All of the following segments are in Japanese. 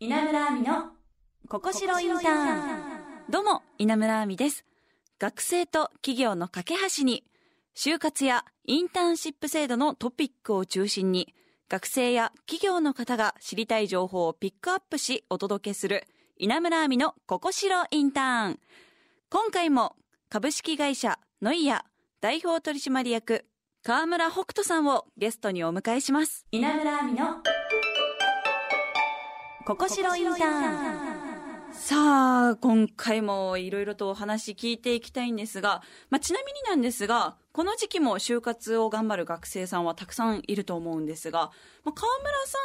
稲村亜美のここしろインターン。どうも稲村亜美です。学生と企業の架け橋に就活やインターンシップ制度のトピックを中心に学生や企業の方が知りたい情報をピックアップしお届けする稲村亜美のここしろインターン。今回も株式会社ノイア代表取締役川村北斗さんをゲストにお迎えします。稲村亜美のここしろインターン。さあ今回もいろいろとお話聞いていきたいんですが、まあ、ちなみになんですがこの時期も就活を頑張る学生さんはたくさんいると思うんですが、まあ、川村さ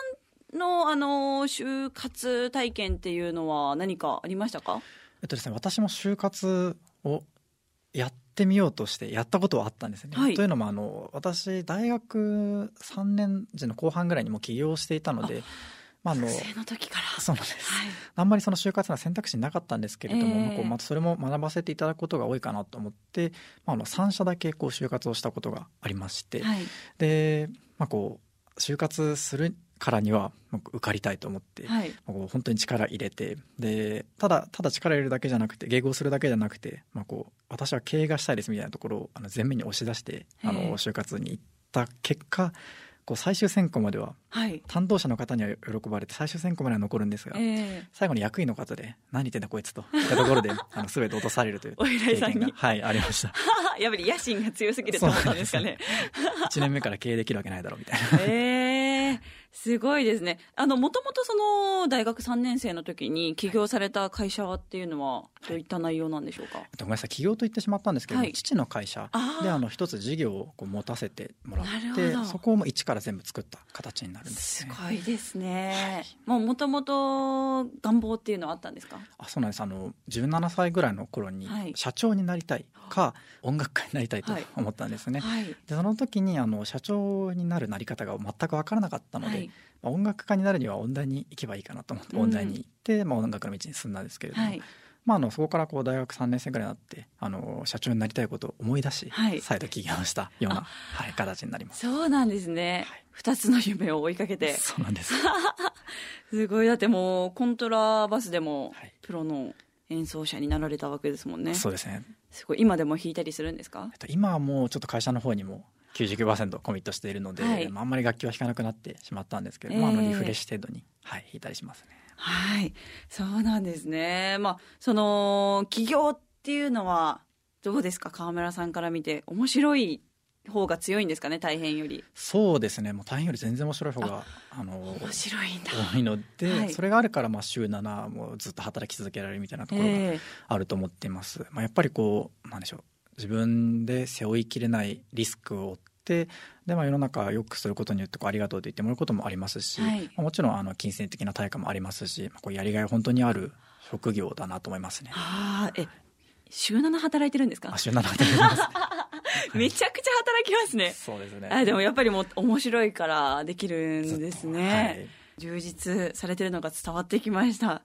んのあの就活体験っていうのは何かありましたか？えっとですね私も就活をやってみようとしてやったことはあったんですね。はい。というのもあの私大学3年時の後半ぐらいにも起業していたのでまああの学生の時から。そうなんです。はい。あんまりその就活の選択肢なかったんですけれども、ええ。まあこうまたそれも学ばせていただくことが多いかなと思って、まあ、あの3社だけこう就活をしたことがありまして、はい。で、まあ、こう就活するからにはまあ受かりたいと思って、はい。まあこう本当に力入れてでただただ力入れるだけじゃなくて迎合するだけじゃなくて、まあ、こう私は経営がしたいですみたいなところをあの前面に押し出してあええ。の就活に行った結果こう最終選考までははい。担当者の方には喜ばれて最終選考までは残るんですが、ええ。最後に役員の方で何言ってんだこいつといったところで あの全て落とされるというお偉いさんに。経験がはいありました。やっぱり野心が強すぎると思ったんですかね。1年目から経営できるわけないだろうみたいな。ええすごいですね。あの、もともとその、大学3年生の時に起業された会社っていうのは、どういった内容なんでしょうか、えっとごめんなさい起業と言ってしまったんですけども、はい父の会社であの一つ事業をこう持たせてもらなってそこをもう一から全部作った形になるんですすね。ごいですね。もうもともと願望っていうのはあったんですか？あそうなんですあの17歳ぐらいの頃にはい社長になりたいか音楽家になりたいとはい思ったんですね。はい。でその時にあの社長になるなり方が全く分からなかったので、はい。まあ、音楽家になるには音大に行けばいいかなと思ってうん音大に行って、まあ、音楽の道に進んだんですけれども、はい。まあ、あのそこからこう大学3年生ぐらいになってあの社長になりたいことを思い出し、はい再度起業したようなあ、はい、形になります。そうなんですねはい。二、つの夢を追いかけて。そうなんです。すごい。だってもう、コントラバスでもはい、プロの演奏者になられたわけですもんね。そうですね。すごい。今でも弾いたりするんですか？えっと今はもうちょっと会社の方にも99%コミットしているので、はいまあ、あんまり楽器は弾かなくなってしまったんですけど、ええまあ、あのリフレッシュ程度に、はい、弾いたりしますね。はい。そうなんですね。まあ、その、起業っていうのは、どうですか？川村さんから見て。面白い方が強いんですかね？大変より。そうですね。もう大変より全然面白い方があの面白いんだ。多いので、はいそれがあるからまあ週7もうずっと働き続けられるみたいなところがええあると思っています。まあ、やっぱりこうなんでしょう自分で背負いきれないリスクを負ってで、まあ、世の中を良くすることによってこうありがとうと言ってもらうこともありますし、はいまあもちろんあの金銭的な対価もありますし、まあ、こうやりがい本当にある職業だなと思いますね。ああ、え、週7働いてるんですか？あ週7働いてます。めちゃくちゃ働きますね。そうですね。あでもやっぱりもう面白いからできるんですね。はい充実されてるのが伝わってきました。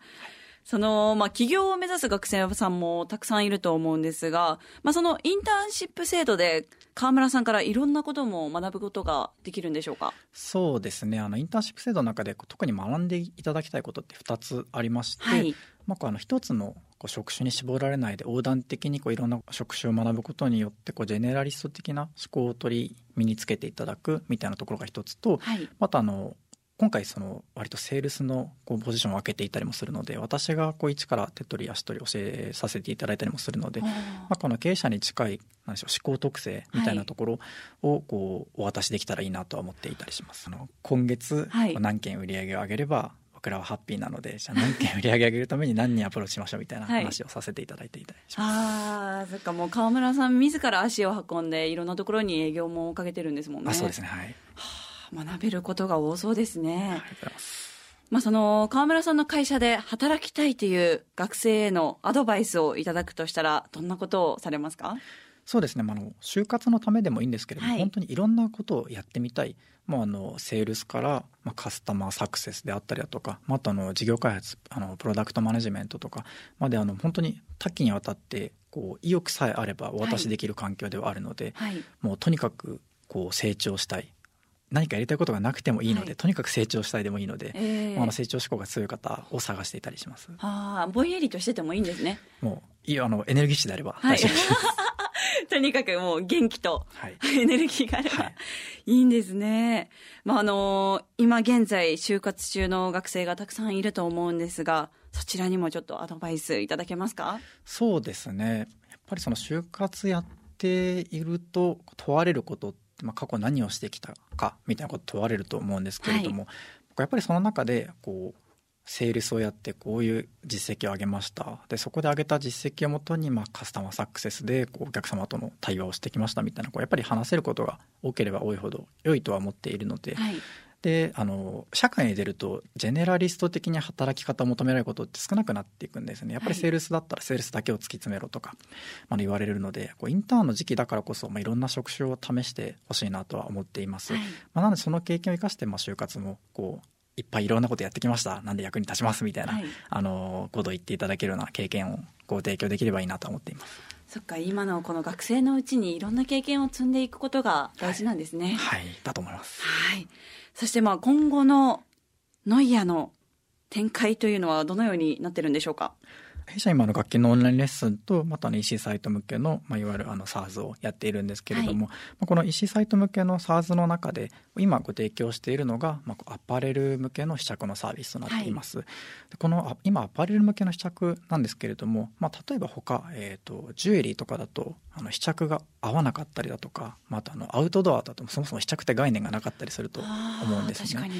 その、まあ、起業を目指す学生さんもたくさんいると思うんですが、まあ、そのインターンシップ制度で川村さんからいろんなことも学ぶことができるんでしょうか？そうですねあのインターンシップ制度の中で特に学んでいただきたいことって2つありまして、はい。まあ、あの一つのこう職種に絞られないで横断的にこういろんな職種を学ぶことによってこうジェネラリスト的な思考を取り身につけていただくみたいなところが一つとはい。またあの今回その割とセールスのこうポジションを分けていたりもするので私がこう一から手取り足取り教えさせていただいたりもするので、まあ、この経営者に近いなんでしょう思考特性みたいなところをこうお渡しできたらいいなとは思っていたりします。あの今月何件売り上げを上げれば僕らはハッピーなのでじゃあ何件売り上げ上げるために何人アプローチしましょうみたいなはい話をさせていただいていたりします。ああ、そっかもう川村さん自ら足を運んでいろんなところに営業もかけてるんですもんね。あそうですねはい。学べることが多そうですね。まあ、その川村さんの会社で働きたいという学生へのアドバイスをいただくとしたらどんなことをされますか？そうですね、まあ、あの就活のためでもいいんですけれども、はい。本当にいろんなことをやってみたい。もうあのセールスから、まあ、カスタマーサクセスであったりだとか、まあ、あとあの事業開発あのプロダクトマネジメントとかまであの本当に多岐にわたってこう意欲さえあればお渡しできる環境ではあるので、はい。もうとにかくこう成長したい何かやりたいことがなくてもいいので、はいとにかく成長したいでもいいので、ええあの成長志向が強い方を探していたりします。ああ、ぼんやりとしててもいいんですね。もういいあのエネルギッシュであればはい大丈夫です。とにかくもう元気とはい。エネルギーがあれば、はいい、いんですね。まあ、あの今現在就活中の学生がたくさんいると思うんですが、そちらにもちょっとアドバイスいただけますか？そうですね。やっぱりその就活やっていると問われることって、まあ、過去何をしてきたかみたいなこと問われると思うんですけれども、やっぱりその中でこうセールスをやってこういう実績を上げましたでそこで上げた実績をもとに、まあ、カスタマーサクセスでこうお客様との対話をしてきましたみたいなこうやっぱり話せることが多ければ多いほど良いとは思っているので、はい。であの社会に出るとジェネラリスト的に働き方を求められることって少なくなっていくんですね。やっぱりはい。セールスだったらセールスだけを突き詰めろとか、まあ、言われるのでこうインターンの時期だからこそ、まあ、いろんな職種を試してほしいなとは思っています、はい。まあ、なのでその経験を生かして、まあ、就活もこういっぱいいろんなことやってきました。なんで役に立ちます？みたいな、はい。あのことを言っていただけるような経験をご提供できればいいなと思っています。そっか、今のこの学生のうちにいろんな経験を積んでいくことが大事なんですね。はい。だと思います。はい。そしてまあ今後のノイアの展開というのはどのようになってるんでしょうか？弊社今の楽器のオンラインレッスンとまたの EC サイト向けの、まあ、いわゆるあの SARS をやっているんですけれども、まあこの EC サイト向けの SARS の中で今ご提供しているのが、まあ、アパレル向けの試着のサービスとなっています、でこのあ今アパレル向けの試着なんですけれども、まあ、例えば他、えー、とジュエリーとかだとあの試着が合わなかったりだとかまたあのアウトドアだとそもそも試着って概念がなかったりすると思うんですね。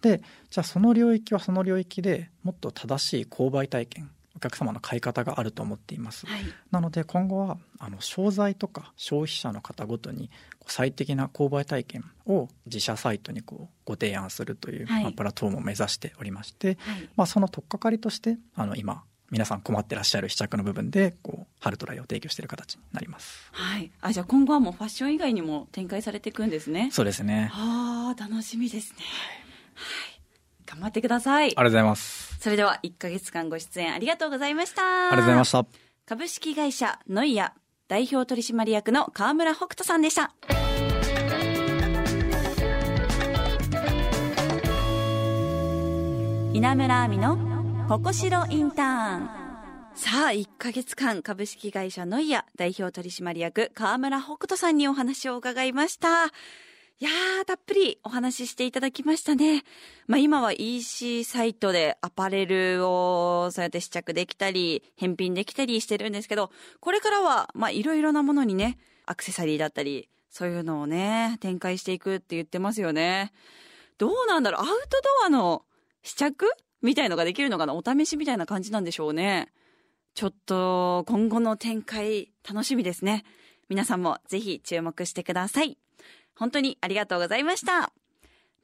でじゃあその領域はその領域でもっと正しい購買体験お客様の買い方があると思っています、はい。なので今後はあの商材とか消費者の方ごとに最適な購買体験を自社サイトにこうご提案するという、はいまあプラットフォームを目指しておりまして、はい。まあ、その取っかかりとしてあの今皆さん困ってらっしゃる試着の部分でこうハルトライを提供している形になりますはい。あ、じゃあ今後はもうファッション以外にも展開されていくんですね。そうですねああ、楽しみですね。はい。頑張ってくださいあり。がとうございますそれでは1ヶ月間ご出演ありがとうございました。ありがとうございました株式会社ノイア代表取締役の河村北斗さんでした。稲村亜美のここしろインターン。さあ、1ヶ月間株式会社ノイア代表取締役河村北斗さんにお話を伺いました。いやー、たっぷりお話ししていただきましたね。まあ今は EC サイトでアパレルをそうやって試着できたり、返品できたりしてるんですけど、これからはまあいろいろなものにね、アクセサリーだったり、そういうのをね、展開していくって言ってますよね。どうなんだろうアウトドアの試着みたいのができるのかなお試しみたいな感じなんでしょうね。ちょっと今後の展開楽しみですね。皆さんもぜひ注目してください。本当にありがとうございました。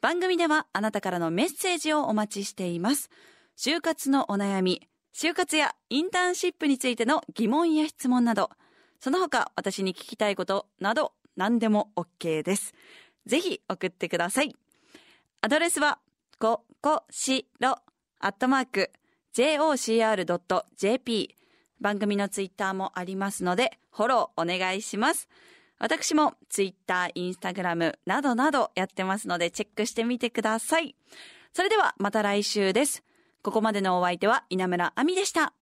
番組ではあなたからのメッセージをお待ちしています。就活のお悩み、就活やインターンシップについての疑問や質問など、その他私に聞きたいことなど何でも OK です。ぜひ送ってください。アドレスは、ここしろ、アットマーク、jocr.jp。番組のツイッターもありますので、フォローお願いします。私もツイッター、インスタグラムなどなどやってますのでチェックしてみてください。それではまた来週です。ここまでのお相手は稲村亜美でした。